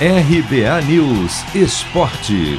RBA News Esporte.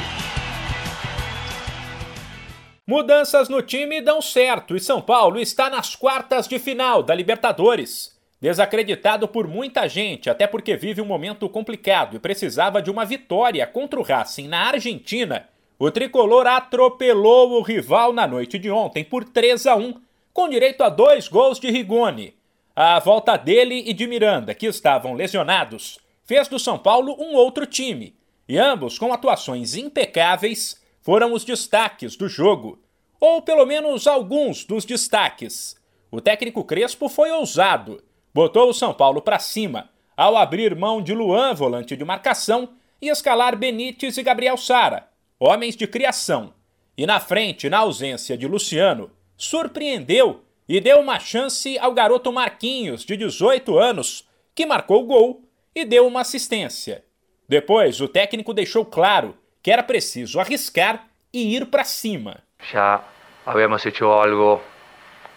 Mudanças no time dão certo e São Paulo está nas quartas de final da Libertadores. Desacreditado por muita gente, até porque vive um momento complicado e precisava de uma vitória contra o Racing na Argentina, o tricolor atropelou o rival na noite de ontem por 3 a 1, com direito a dois gols de Rigoni. A volta dele e de Miranda, que estavam lesionados, fez do São Paulo um outro time, e ambos com atuações impecáveis foram os destaques do jogo, ou pelo menos alguns dos destaques. O técnico Crespo foi ousado, botou o São Paulo para cima ao abrir mão de Luan, volante de marcação, e escalar Benítez e Gabriel Sara, homens de criação. E na frente, na ausência de Luciano, surpreendeu e deu uma chance ao garoto Marquinhos, de 18 anos, que marcou o gol e deu uma assistência. Depois, o técnico deixou claro que era preciso arriscar e ir para cima. Já habíamos hecho algo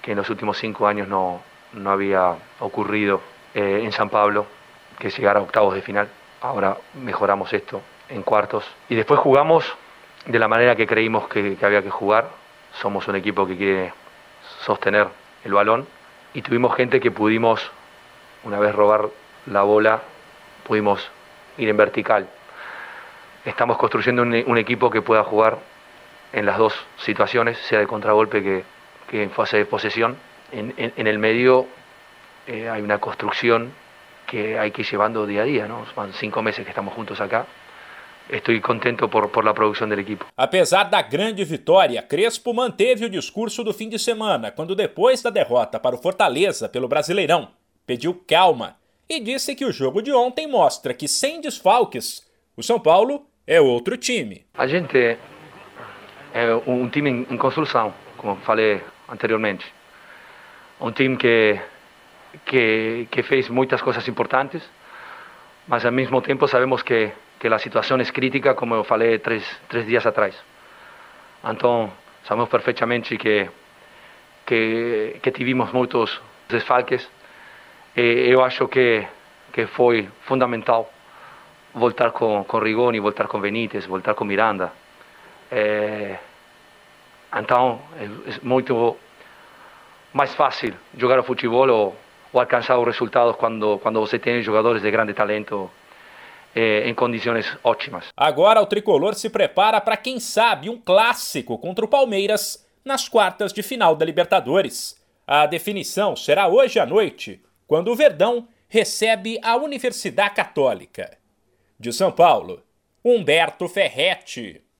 que nos últimos cinco años no, no había ocurrido eh, en San Pablo, que es llegar a octavos de final. Ahora mejoramos esto en cuartos. Y después jugamos de la manera que creímos que, que había que jugar. Somos un equipo que quiere sostener el balón y tuvimos gente que pudimos, una vez robar la bola, pudimos ir en vertical. Estamos construyendo un, equipo que pueda jugar en las dos situaciones, sea de contragolpe que, que en fase de posesión. En, en, en el medio eh, hay una construcción que hay que ir llevando día a día, ¿no? Van cinco meses que estamos juntos acá. Estoy contento por, por la producción del equipo. Apesar da grande vitória, Crespo manteve o discurso do fim de semana, quando depois da derrota para o Fortaleza pelo Brasileirão, pediu calma e disse que o jogo de ontem mostra que sem desfalques, o São Paulo é outro time. A gente é um time em, construção, como falei anteriormente. Um time que, que, que fez muitas coisas importantes, mas ao mesmo tempo sabemos que, que a situação é crítica, como eu falei três, três dias atrás. Então, sabemos perfeitamente que, que, que tivemos muitos desfalques. E eu acho que, que foi fundamental voltar com, com Rigoni, voltar com Benítez, voltar com Miranda. É, então, é, é muito mais fácil jogar o futebol ou, ou alcançar os resultados quando, quando você tem jogadores de grande talento eh, em condições ótimas. Agora o tricolor se prepara para, quem sabe, um clássico contra o Palmeiras nas quartas de final da Libertadores. A definição será hoje à noite, quando o Verdão recebe a Universidade Católica. De São Paulo, Humberto Ferretti.